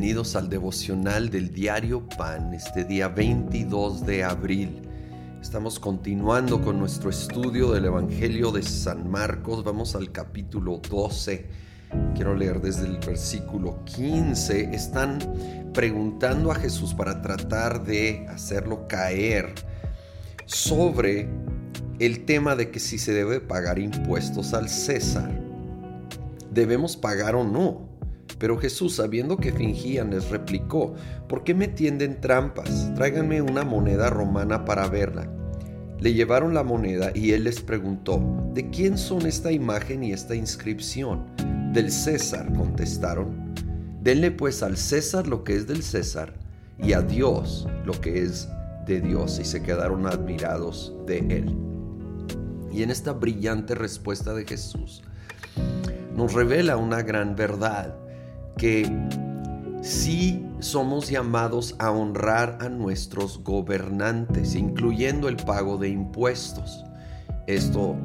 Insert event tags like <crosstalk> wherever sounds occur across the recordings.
Bienvenidos al devocional del diario Pan, este día 22 de abril. Estamos continuando con nuestro estudio del Evangelio de San Marcos. Vamos al capítulo 12. Quiero leer desde el versículo 15. Están preguntando a Jesús para tratar de hacerlo caer sobre el tema de que si se debe pagar impuestos al César. ¿Debemos pagar o no? Pero Jesús, sabiendo que fingían, les replicó, ¿por qué me tienden trampas? Tráiganme una moneda romana para verla. Le llevaron la moneda y él les preguntó, ¿de quién son esta imagen y esta inscripción? Del César, contestaron. Denle pues al César lo que es del César y a Dios lo que es de Dios. Y se quedaron admirados de él. Y en esta brillante respuesta de Jesús nos revela una gran verdad que sí somos llamados a honrar a nuestros gobernantes, incluyendo el pago de impuestos. Esto,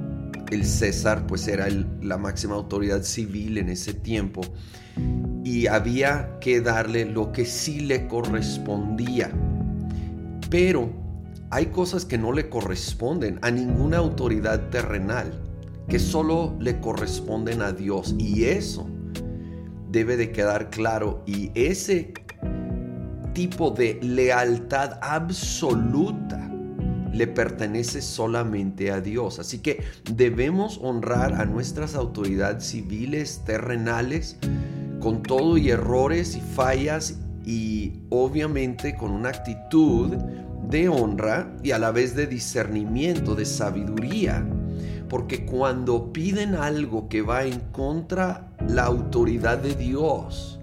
el César pues era la máxima autoridad civil en ese tiempo y había que darle lo que sí le correspondía. Pero hay cosas que no le corresponden a ninguna autoridad terrenal, que solo le corresponden a Dios y eso debe de quedar claro y ese tipo de lealtad absoluta le pertenece solamente a Dios. Así que debemos honrar a nuestras autoridades civiles, terrenales, con todo y errores y fallas y obviamente con una actitud de honra y a la vez de discernimiento, de sabiduría porque cuando piden algo que va en contra la autoridad de Dios,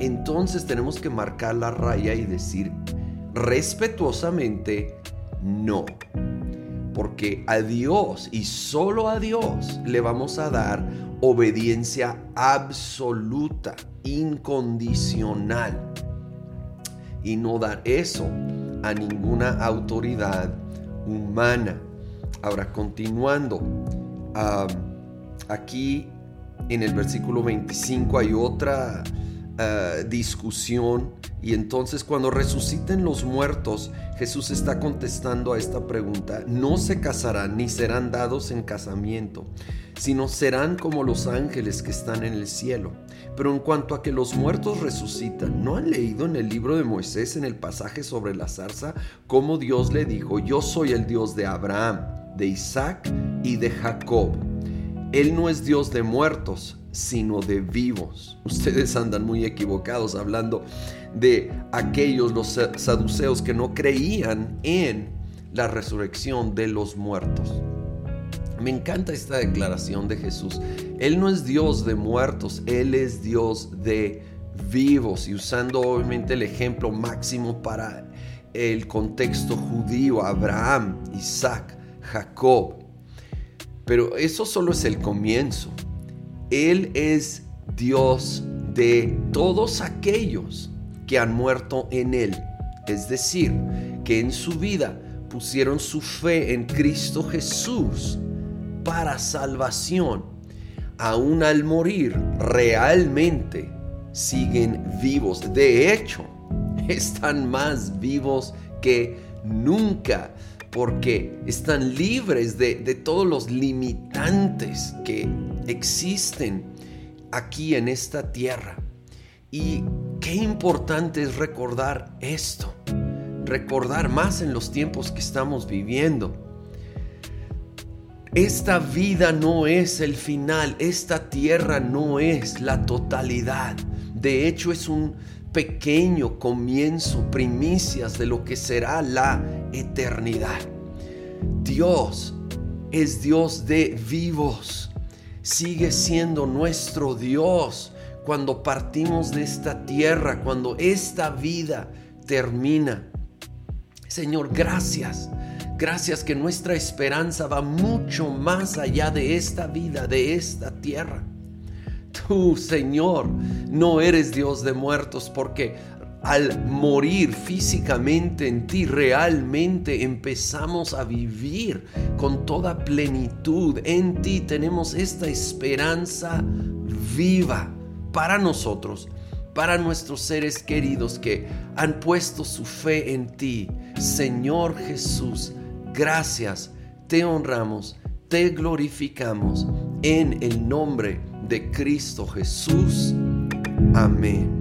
entonces tenemos que marcar la raya y decir respetuosamente no. Porque a Dios y solo a Dios le vamos a dar obediencia absoluta, incondicional. Y no dar eso a ninguna autoridad humana. Ahora, continuando, aquí en el versículo 25 hay otra ah, discusión y entonces cuando resuciten los muertos, Jesús está contestando a esta pregunta, no se casarán ni serán dados en casamiento, sino serán como los ángeles que están en el cielo. Pero en cuanto a que los muertos resucitan, ¿no han leído en el libro de Moisés en el pasaje sobre la zarza cómo Dios le dijo, yo soy el Dios de Abraham? De Isaac y de Jacob. Él no es Dios de muertos, sino de vivos. Ustedes andan muy equivocados hablando de aquellos, los saduceos, que no creían en la resurrección de los muertos. Me encanta esta declaración de Jesús. Él no es Dios de muertos, Él es Dios de vivos. Y usando obviamente el ejemplo máximo para el contexto judío, Abraham, Isaac, Jacob. Pero eso solo es el comienzo. Él es Dios de todos aquellos que han muerto en Él. Es decir, que en su vida pusieron su fe en Cristo Jesús para salvación. Aún al morir, realmente siguen vivos. De hecho, <laughs> están más vivos que nunca porque están libres de, todos los limitantes que existen aquí en esta tierra. Y qué importante es recordar esto, recordar más en los tiempos que estamos viviendo. Esta vida no es el final, esta tierra no es la totalidad. De hecho es un pequeño comienzo, primicias de lo que será la eternidad. Dios es Dios de vivos, sigue siendo nuestro Dios cuando partimos de esta tierra, cuando esta vida termina. Señor, gracias. Gracias que nuestra esperanza va mucho más allá de esta vida, de esta tierra. Tú, Señor, no eres Dios de muertos porque al morir físicamente en ti, realmente empezamos a vivir con toda plenitud. En ti tenemos esta esperanza viva para nosotros para nuestros seres queridos que han puesto su fe en ti. Señor Jesús, gracias, te honramos, te glorificamos en el nombre de Cristo Jesús. Amén.